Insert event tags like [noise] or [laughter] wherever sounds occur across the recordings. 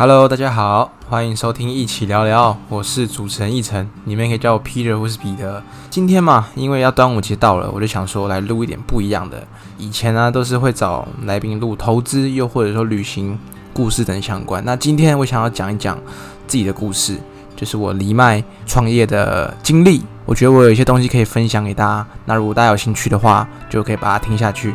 Hello，大家好，欢迎收听一起聊聊，我是主持人奕晨，你们可以叫我 Peter 或是彼得。今天嘛，因为要端午节到了，我就想说来录一点不一样的。以前呢，都是会找来宾录投资，又或者说旅行故事等相关。那今天我想要讲一讲自己的故事，就是我离麦创业的经历。我觉得我有一些东西可以分享给大家。那如果大家有兴趣的话，就可以把它听下去。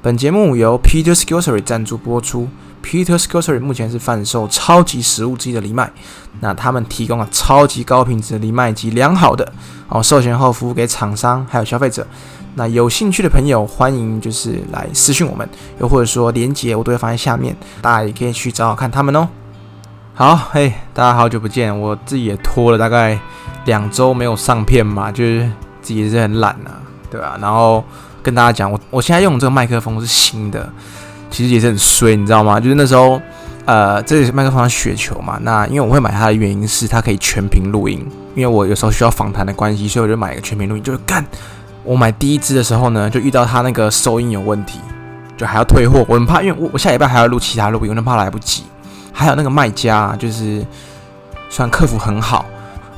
本节目由 Peter Skillsry 赞助播出。Peter Skillsry 目前是贩售超级食物之一的藜麦，那他们提供了超级高品质的藜麦及良好的哦授权后服务给厂商还有消费者。那有兴趣的朋友欢迎就是来私讯我们，又或者说连接我都会放在下面，大家也可以去找找看他们哦。好，嘿，大家好久不见，我自己也拖了大概两周没有上片嘛，就是自己也是很懒啊，对吧？然后。跟大家讲，我我现在用这个麦克风是新的，其实也是很衰，你知道吗？就是那时候，呃，这个麦克风是雪球嘛。那因为我会买它的原因是它可以全屏录音，因为我有时候需要访谈的关系，所以我就买一个全屏录音。就是干，我买第一支的时候呢，就遇到它那个收音有问题，就还要退货。我很怕，因为我我下礼拜还要录其他录音，我怕来不及。还有那个卖家，就是虽然客服很好，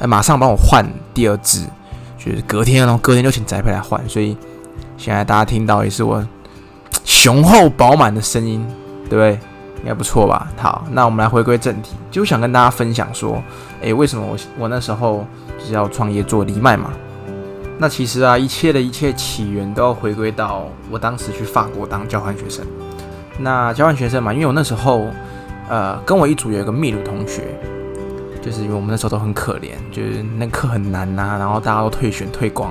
哎，马上帮我换第二支，就是隔天，然后隔天就请宅配来换，所以。现在大家听到也是我 [tsk] 雄厚饱满的声音，对不对？应该不错吧？好，那我们来回归正题，就想跟大家分享说，诶，为什么我我那时候就是要创业做藜麦嘛？那其实啊，一切的一切起源都要回归到我当时去法国当交换学生。那交换学生嘛，因为我那时候呃跟我一组有一个秘鲁同学，就是因为我们那时候都很可怜，就是那课很难呐，然后大家都退选退光。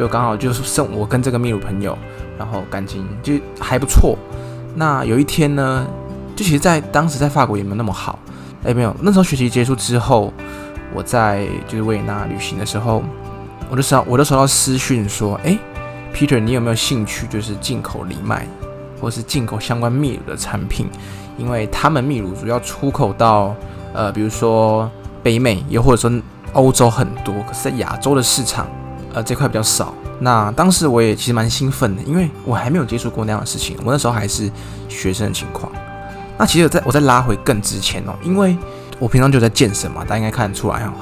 就刚好就是剩我跟这个秘鲁朋友，然后感情就还不错。那有一天呢，就其实，在当时在法国也没有那么好。哎，没有，那时候学习结束之后，我在就是维也纳旅行的时候，我就收我都收到私讯说，哎，Peter，你有没有兴趣就是进口藜麦，或是进口相关秘鲁的产品？因为他们秘鲁主要出口到呃，比如说北美，又或者说欧洲很多，可是在亚洲的市场。呃，这块比较少。那当时我也其实蛮兴奋的，因为我还没有接触过那样的事情。我那时候还是学生的情况。那其实在我再拉回更之前哦，因为我平常就在健身嘛，大家应该看得出来哦。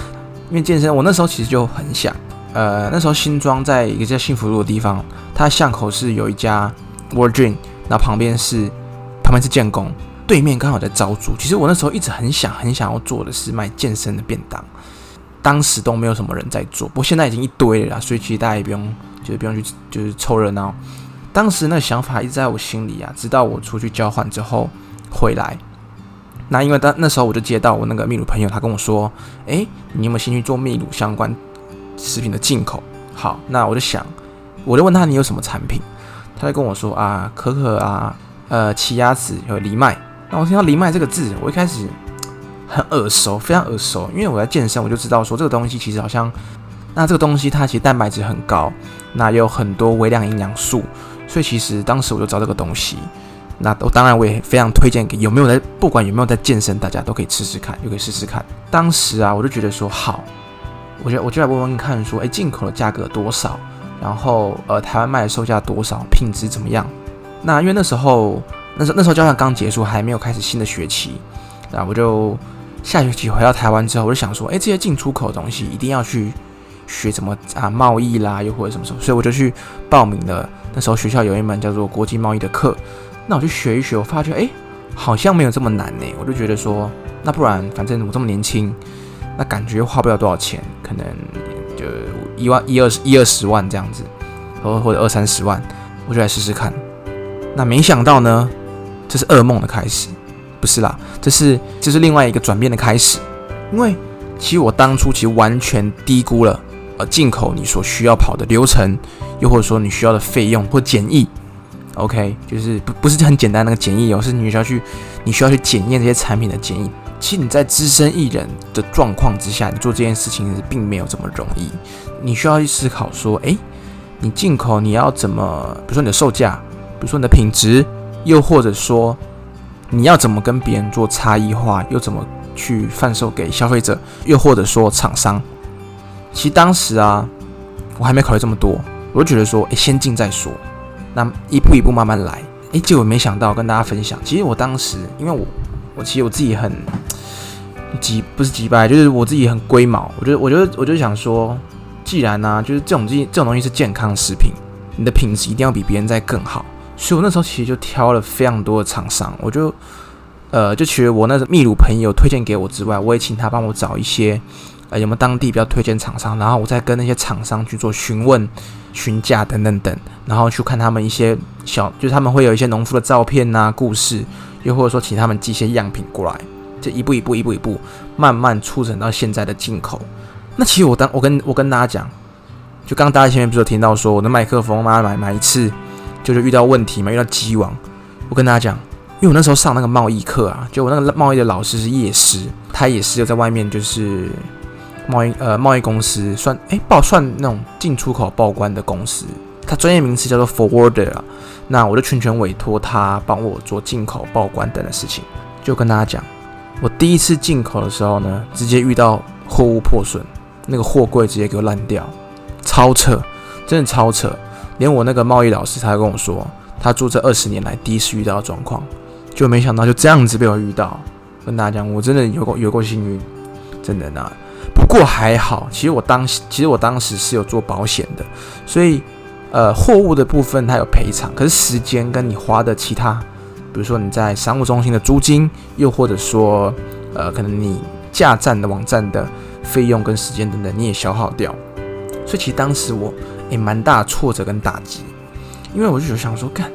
[laughs] 因为健身，我那时候其实就很想，呃，那时候新庄在一个叫幸福路的地方，它巷口是有一家 World Dream，那旁边是旁边是建工，对面刚好在招租。其实我那时候一直很想很想要做的是卖健身的便当。当时都没有什么人在做，不过现在已经一堆了，所以其实大家也不用，就是不用去，就是凑热闹。当时那个想法一直在我心里啊，直到我出去交换之后回来。那因为当那时候我就接到我那个秘鲁朋友，他跟我说：“诶，你有没有兴趣做秘鲁相关食品的进口？”好，那我就想，我就问他你有什么产品，他就跟我说：“啊，可可啊，呃，奇亚籽和藜麦。”那我听到藜麦这个字，我一开始。很耳熟，非常耳熟，因为我在健身，我就知道说这个东西其实好像，那这个东西它其实蛋白质很高，那有很多微量营养素，所以其实当时我就知道这个东西。那我当然我也非常推荐给有没有在，不管有没有在健身，大家都可以吃吃看，又可以试试看。当时啊，我就觉得说好，我觉得我就来问问看，说哎，进口的价格多少？然后呃，台湾卖的售价多少？品质怎么样？那因为那时候，那时那时候交换刚结束，还没有开始新的学期，那我就。下学期回到台湾之后，我就想说，哎，这些进出口的东西一定要去学什么啊，贸易啦，又或者什么什么，所以我就去报名了。那时候学校有一门叫做国际贸易的课，那我就学一学，我发觉，哎，好像没有这么难呢。我就觉得说，那不然，反正我这么年轻，那感觉花不了多少钱，可能就一万、一二十、一二十万这样子，或或者二三十万，我就来试试看。那没想到呢，这是噩梦的开始。不是啦，这是这是另外一个转变的开始，因为其实我当初其实完全低估了呃进口你所需要跑的流程，又或者说你需要的费用或检疫，OK，就是不不是很简单那个检疫哦，是你需要去你需要去检验这些产品的检疫。其实你在资深艺人的状况之下，你做这件事情并没有这么容易，你需要去思考说，诶，你进口你要怎么，比如说你的售价，比如说你的品质，又或者说。你要怎么跟别人做差异化，又怎么去贩售给消费者，又或者说厂商？其实当时啊，我还没考虑这么多，我就觉得说，诶，先进再说，那一步一步慢慢来。诶，结果没想到跟大家分享，其实我当时，因为我，我其实我自己很急，不是急败，就是我自己很龟毛。我觉得，我觉得，我就想说，既然呢，就是这种这这种东西是健康食品，你的品质一定要比别人再更好。所以我那时候其实就挑了非常多的厂商，我就，呃，就其实我那个秘鲁朋友推荐给我之外，我也请他帮我找一些。呃，有没有当地比较推荐厂商？然后我再跟那些厂商去做询问、询价等等等，然后去看他们一些小，就是他们会有一些农夫的照片呐、故事，又或者说请他们寄一些样品过来，这一步一步、一步一步，慢慢促成到现在的进口。那其实我当我跟我跟大家讲，就刚刚大家前面不是有听到说我的麦克风嘛，买买一次就是遇到问题嘛，遇到机网。我跟大家讲，因为我那时候上那个贸易课啊，就我那个贸易的老师是夜师，他也是有在外面就是。贸易呃，贸易公司算哎报算那种进出口报关的公司，他专业名词叫做 forwarder 啊。那我就全权委托他帮我做进口报关等的事情。就跟大家讲，我第一次进口的时候呢，直接遇到货物破损，那个货柜直接给我烂掉，超扯，真的超扯。连我那个贸易老师他跟我说，他做这二十年来第一次遇到的状况，就没想到就这样子被我遇到。跟大家讲，我真的有够有够幸运，真的那。不过还好，其实我当其实我当时是有做保险的，所以呃货物的部分它有赔偿，可是时间跟你花的其他，比如说你在商务中心的租金，又或者说呃可能你架站的网站的费用跟时间等等，你也消耗掉，所以其实当时我也蛮大挫折跟打击，因为我就有想说，干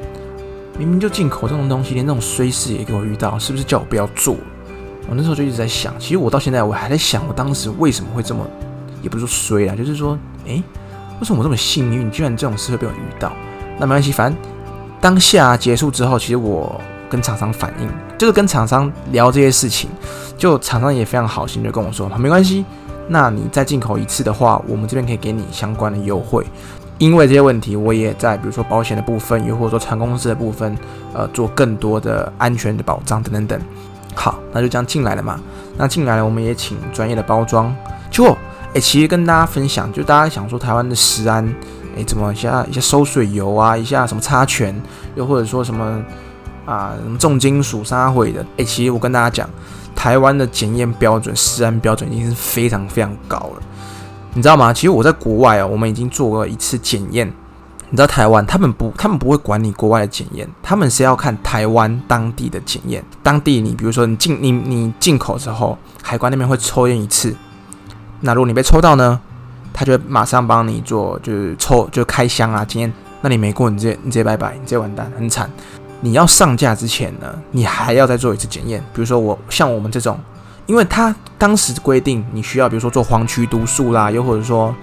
明明就进口这种东西，连这种衰事也给我遇到，是不是叫我不要做？我那时候就一直在想，其实我到现在我还在想，我当时为什么会这么，也不是说衰啊，就是说，诶，为什么我这么幸运，居然这种事会被我遇到？那没关系，反正当下结束之后，其实我跟厂商反映，就是跟厂商聊这些事情，就厂商也非常好心，就跟我说，没关系，那你再进口一次的话，我们这边可以给你相关的优惠。因为这些问题，我也在比如说保险的部分，又或者说船公司的部分，呃，做更多的安全的保障等等等。好，那就这样进来了嘛。那进来了，我们也请专业的包装。就，哎，其实跟大家分享，就大家想说台湾的食安，哎，怎么一下一下收水油啊，一下什么插权，又或者说什么啊，什么重金属杀毁的，哎，其实我跟大家讲，台湾的检验标准、食安标准已经是非常非常高了。你知道吗？其实我在国外啊，我们已经做过一次检验。你知道台湾，他们不，他们不会管你国外的检验，他们是要看台湾当地的检验。当地你比如说你进你你进口之后，海关那边会抽验一次。那如果你被抽到呢，他就马上帮你做，就是抽就开箱啊检验。那你没过，你直接你直接拜拜，你直接完蛋，很惨。你要上架之前呢，你还要再做一次检验。比如说我像我们这种，因为他当时规定你需要，比如说做黄曲毒素啦，又或者说。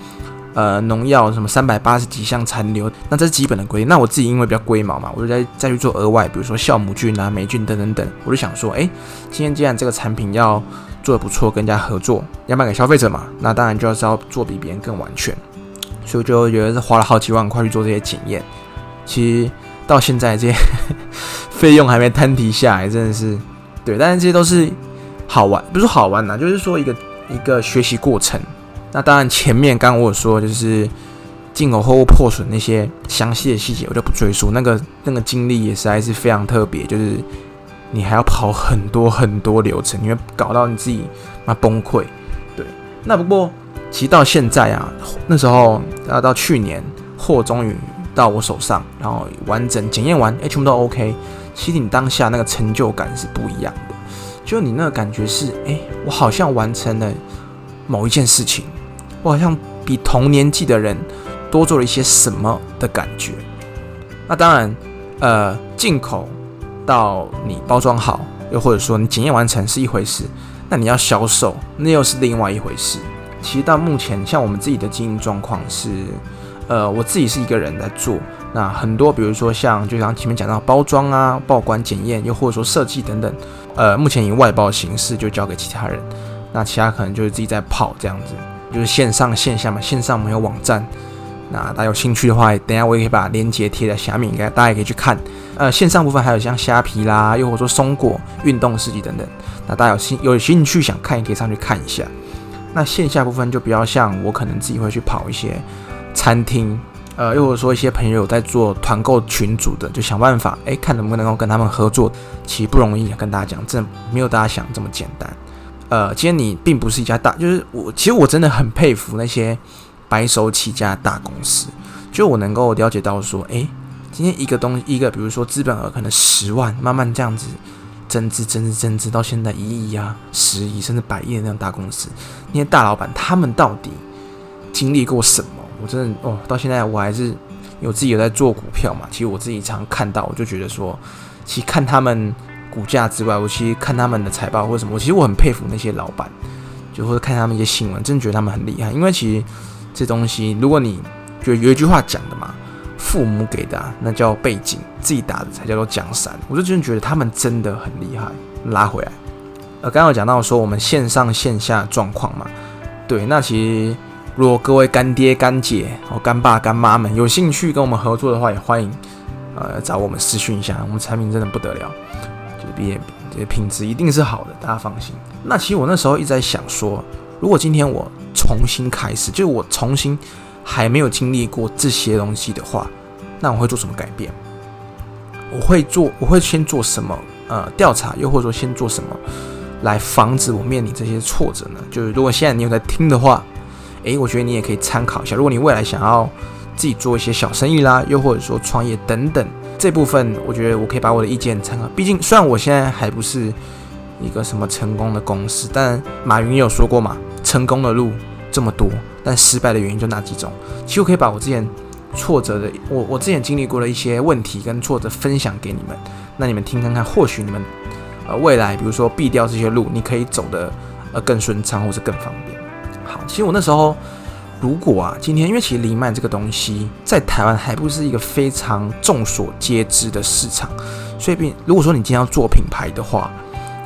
呃，农药什么三百八十几项残留，那这是基本的规定。那我自己因为比较龟毛嘛，我就再再去做额外，比如说酵母菌啊、霉菌等等等。我就想说，哎，今天既然这个产品要做的不错，跟人家合作，要卖给消费者嘛，那当然就要是要做比别人更完全。所以我就觉得是花了好几万块去做这些检验。其实到现在这些 [laughs] 费用还没摊提下来，真的是对。但是这些都是好玩，不是好玩呐，就是说一个一个学习过程。那当然，前面刚刚我说就是进口货物破损那些详细的细节，我就不赘述。那个那个经历也实在是非常特别，就是你还要跑很多很多流程，你会搞到你自己妈崩溃。对，那不过其实到现在啊，那时候要到去年货终于到我手上，然后完整检验完，哎，全部都 OK。其实你当下那个成就感是不一样的，就你那个感觉是，哎，我好像完成了某一件事情。我好像比同年纪的人多做了一些什么的感觉。那当然，呃，进口到你包装好，又或者说你检验完成是一回事，那你要销售那又是另外一回事。其实到目前，像我们自己的经营状况是，呃，我自己是一个人在做。那很多，比如说像就像前面讲到包装啊、报关、检验，又或者说设计等等，呃，目前以外包形式就交给其他人。那其他可能就是自己在跑这样子。就是线上线下嘛，线上没有网站，那大家有兴趣的话，等下我也可以把链接贴在下面，应该大家也可以去看。呃，线上部分还有像虾皮啦，又或者说松果运动设计等等。那大家有兴有兴趣想看，也可以上去看一下。那线下部分就比较像我可能自己会去跑一些餐厅，呃，又或者说一些朋友在做团购群组的，就想办法，哎，看能不能够跟他们合作。其实不容易，跟大家讲，真的没有大家想这么简单。呃，今天你并不是一家大，就是我，其实我真的很佩服那些白手起家大公司，就我能够了解到说，哎。今天一个东一个，比如说资本额可能十万，慢慢这样子增资、增资、增资，到现在一亿啊、十亿甚至百亿的那样大公司，那些大老板他们到底经历过什么？我真的哦，到现在我还是有自己有在做股票嘛。其实我自己常看到，我就觉得说，其实看他们股价之外，我其实看他们的财报或者什么，我其实我很佩服那些老板，就或者看他们一些新闻，真的觉得他们很厉害。因为其实这东西，如果你就有一句话讲的嘛。父母给的那叫背景，自己打的才叫做江山。我就真的觉得他们真的很厉害。拉回来，呃，刚刚有讲到说我们线上线下状况嘛，对，那其实如果各位干爹干姐哦、干爸干妈们有兴趣跟我们合作的话，也欢迎呃找我们私讯一下。我们产品真的不得了，就是毕这些品质一定是好的，大家放心。那其实我那时候一直在想说，如果今天我重新开始，就是我重新。还没有经历过这些东西的话，那我会做什么改变？我会做，我会先做什么？呃，调查，又或者说先做什么来防止我面临这些挫折呢？就是如果现在你有在听的话，诶，我觉得你也可以参考一下。如果你未来想要自己做一些小生意啦，又或者说创业等等这部分，我觉得我可以把我的意见参考。毕竟虽然我现在还不是一个什么成功的公司，但马云也有说过嘛，成功的路这么多。但失败的原因就那几种，其实我可以把我之前挫折的，我我之前经历过的一些问题跟挫折分享给你们，那你们听看看，或许你们呃未来比如说避掉这些路，你可以走的呃更顺畅或者更方便。好，其实我那时候如果啊，今天因为其实藜麦这个东西在台湾还不是一个非常众所皆知的市场，所以并如果说你今天要做品牌的话，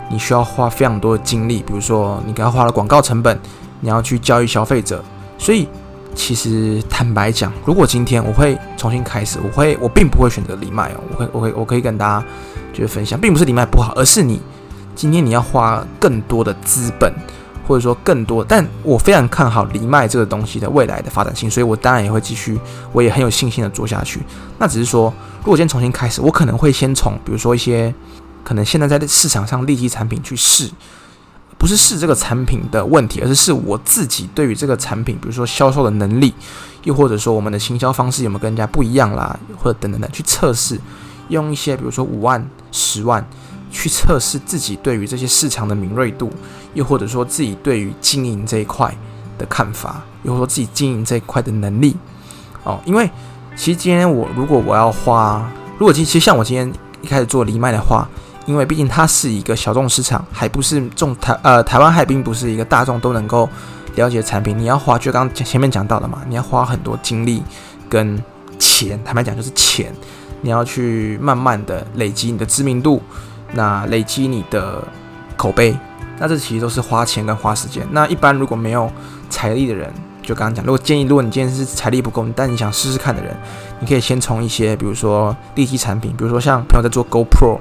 你需要花非常多的精力，比如说你给他花了广告成本，你要去教育消费者。所以，其实坦白讲，如果今天我会重新开始，我会我并不会选择藜麦哦。我会我会我可以跟大家就是分享，并不是藜麦不好，而是你今天你要花更多的资本，或者说更多。但我非常看好藜麦这个东西的未来的发展性，所以我当然也会继续，我也很有信心的做下去。那只是说，如果今天重新开始，我可能会先从比如说一些可能现在在市场上利基产品去试。不是试这个产品的问题，而是试我自己对于这个产品，比如说销售的能力，又或者说我们的行销方式有没有跟人家不一样啦，或者等等等去测试，用一些比如说五万、十万去测试自己对于这些市场的敏锐度，又或者说自己对于经营这一块的看法，又或者说自己经营这一块的能力。哦，因为其实今天我如果我要花，如果其实像我今天一开始做藜麦的话。因为毕竟它是一个小众市场，还不是众台呃台湾还并不是一个大众都能够了解产品。你要花，就刚前面讲到的嘛，你要花很多精力跟钱，坦白讲就是钱，你要去慢慢的累积你的知名度，那累积你的口碑，那这其实都是花钱跟花时间。那一般如果没有财力的人，就刚刚讲，如果建议，如果你今天是财力不够，但你想试试看的人，你可以先从一些比如说利基产品，比如说像朋友在做 GoPro。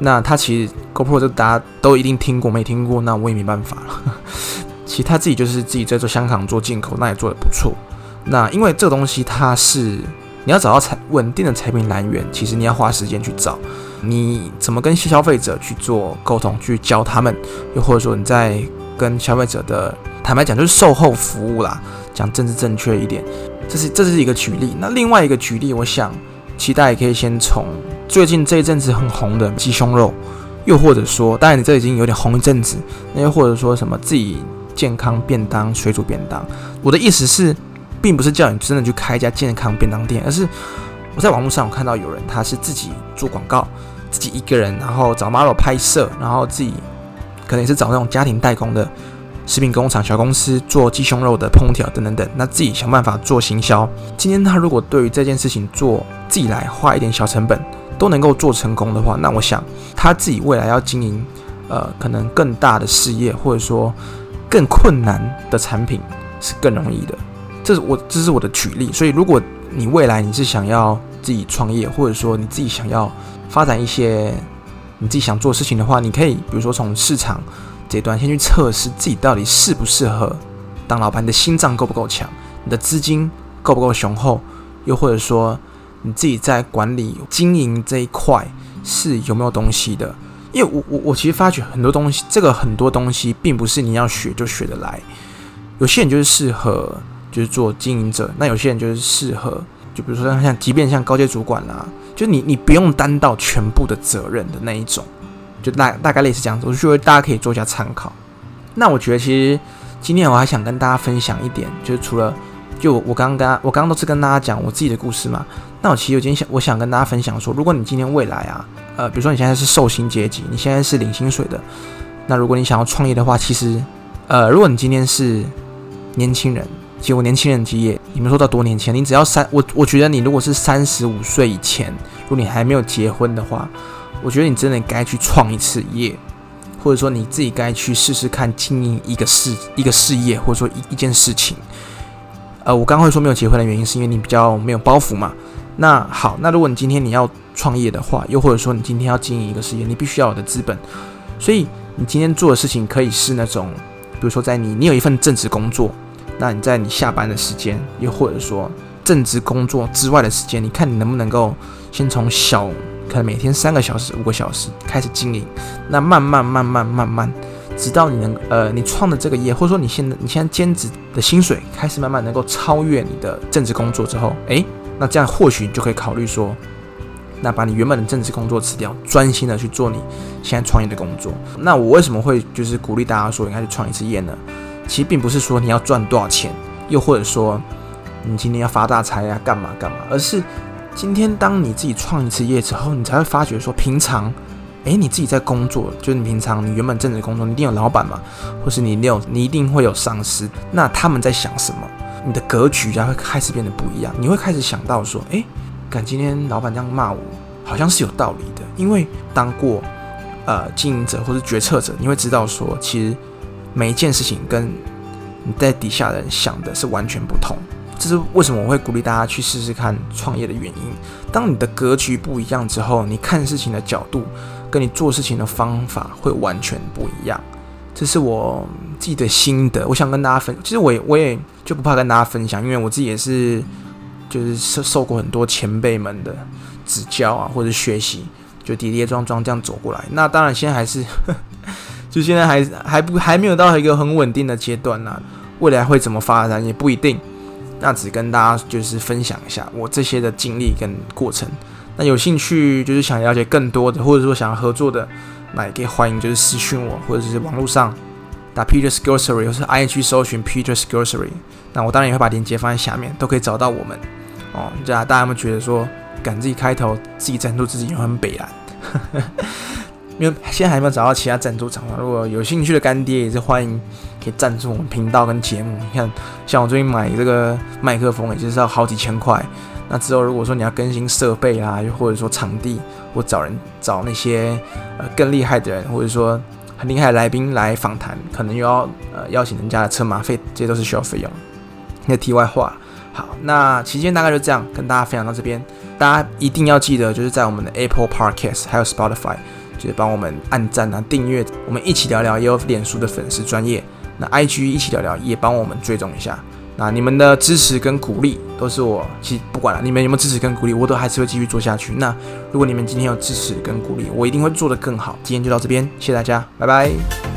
那他其实 GoPro 这大家都一定听过，没听过那我也没办法了。[laughs] 其实他自己就是自己在做香港做进口，那也做的不错。那因为这个东西它是你要找到产稳定的产品来源，其实你要花时间去找。你怎么跟消费者去做沟通，去教他们，又或者说你在跟消费者的坦白讲就是售后服务啦，讲政治正确一点，这是这是一个举例。那另外一个举例，我想期待可以先从。最近这一阵子很红的鸡胸肉，又或者说，当然你这已经有点红一阵子，那又或者说什么自己健康便当、水煮便当。我的意思是，并不是叫你真的去开一家健康便当店，而是我在网络上看到有人他是自己做广告，自己一个人，然后找 model 拍摄，然后自己可能也是找那种家庭代工的食品工厂、小公司做鸡胸肉的烹调等等等，那自己想办法做行销。今天他如果对于这件事情做自己来花一点小成本。都能够做成功的话，那我想他自己未来要经营，呃，可能更大的事业，或者说更困难的产品是更容易的。这是我这是我的举例。所以，如果你未来你是想要自己创业，或者说你自己想要发展一些你自己想做事情的话，你可以比如说从市场这段先去测试自己到底适不适合当老板，你的心脏够不够强，你的资金够不够雄厚，又或者说你自己在管理经营这一块是有没有东西的。因为我我我其实发觉很多东西，这个很多东西并不是你要学就学得来。有些人就是适合就是做经营者，那有些人就是适合，就比如说像即便像高阶主管啦，就你你不用担到全部的责任的那一种，就大大概类似这样子。我觉得大家可以做一下参考。那我觉得其实今天我还想跟大家分享一点，就是除了就我刚刚跟我刚刚都是跟大家讲我自己的故事嘛，那我其实有今天想我想跟大家分享说，如果你今天未来啊。呃，比如说你现在是受薪阶级，你现在是领薪水的，那如果你想要创业的话，其实，呃，如果你今天是年轻人，其实我年轻人职业，你们说到多年前，你只要三，我我觉得你如果是三十五岁以前，如果你还没有结婚的话，我觉得你真的该去创一次业，或者说你自己该去试试看经营一个事一个事业，或者说一一件事情。呃，我刚会说没有结婚的原因，是因为你比较没有包袱嘛。那好，那如果你今天你要创业的话，又或者说你今天要经营一个事业，你必须要有的资本。所以你今天做的事情可以是那种，比如说在你你有一份正职工作，那你在你下班的时间，又或者说正职工作之外的时间，你看你能不能够先从小，可能每天三个小时、五个小时开始经营，那慢慢慢慢慢慢，直到你能呃你创的这个业，或者说你现在你现在兼职的薪水开始慢慢能够超越你的正职工作之后，诶，那这样或许你就可以考虑说。那把你原本的正职工作辞掉，专心的去做你现在创业的工作。那我为什么会就是鼓励大家说应该去创一次业呢？其实并不是说你要赚多少钱，又或者说你今天要发大财呀，干嘛干嘛，而是今天当你自己创一次业之后，你才会发觉说，平常诶，你自己在工作，就是你平常你原本正职工作，你一定有老板嘛，或是你有你一定会有上司，那他们在想什么？你的格局就会开始变得不一样，你会开始想到说，诶。敢今天老板这样骂我，好像是有道理的。因为当过呃经营者或是决策者，你会知道说，其实每一件事情跟你在底下人想的是完全不同。这是为什么我会鼓励大家去试试看创业的原因。当你的格局不一样之后，你看事情的角度跟你做事情的方法会完全不一样。这是我自己的心得，我想跟大家分。其实我也我也就不怕跟大家分享，因为我自己也是。就是受受过很多前辈们的指教啊，或者学习，就跌跌撞撞这样走过来。那当然，现在还是，就现在还还不还没有到一个很稳定的阶段呢。未来会怎么发展也不一定。那只跟大家就是分享一下我这些的经历跟过程。那有兴趣就是想了解更多的，或者说想要合作的，那也可以欢迎就是私讯我，或者是网络上打 Peter's Grocery，或是 IG 搜寻 Peter's Grocery。那我当然也会把链接放在下面，都可以找到我们。哦，这样大家有没有觉得说，敢自己开头自己赞助自己，有很北蓝？[laughs] 因为现在还没有找到其他赞助厂商，如果有兴趣的干爹也是欢迎可以赞助我们频道跟节目。你看，像我最近买这个麦克风，也就是要好几千块。那之后如果说你要更新设备啦，又或者说场地，或找人找那些呃更厉害的人，或者说很厉害的来宾来访谈，可能又要呃邀请人家的车马费，这些都是需要费用。那题外话。好，那期间大概就这样跟大家分享到这边，大家一定要记得，就是在我们的 Apple Podcast 还有 Spotify，就是帮我们按赞啊、订阅，我们一起聊聊，也有脸书的粉丝专业，那 IG 一起聊聊，也帮我们追踪一下。那你们的支持跟鼓励，都是我其实不管了，你们有没有支持跟鼓励，我都还是会继续做下去。那如果你们今天有支持跟鼓励，我一定会做得更好。今天就到这边，谢谢大家，拜拜。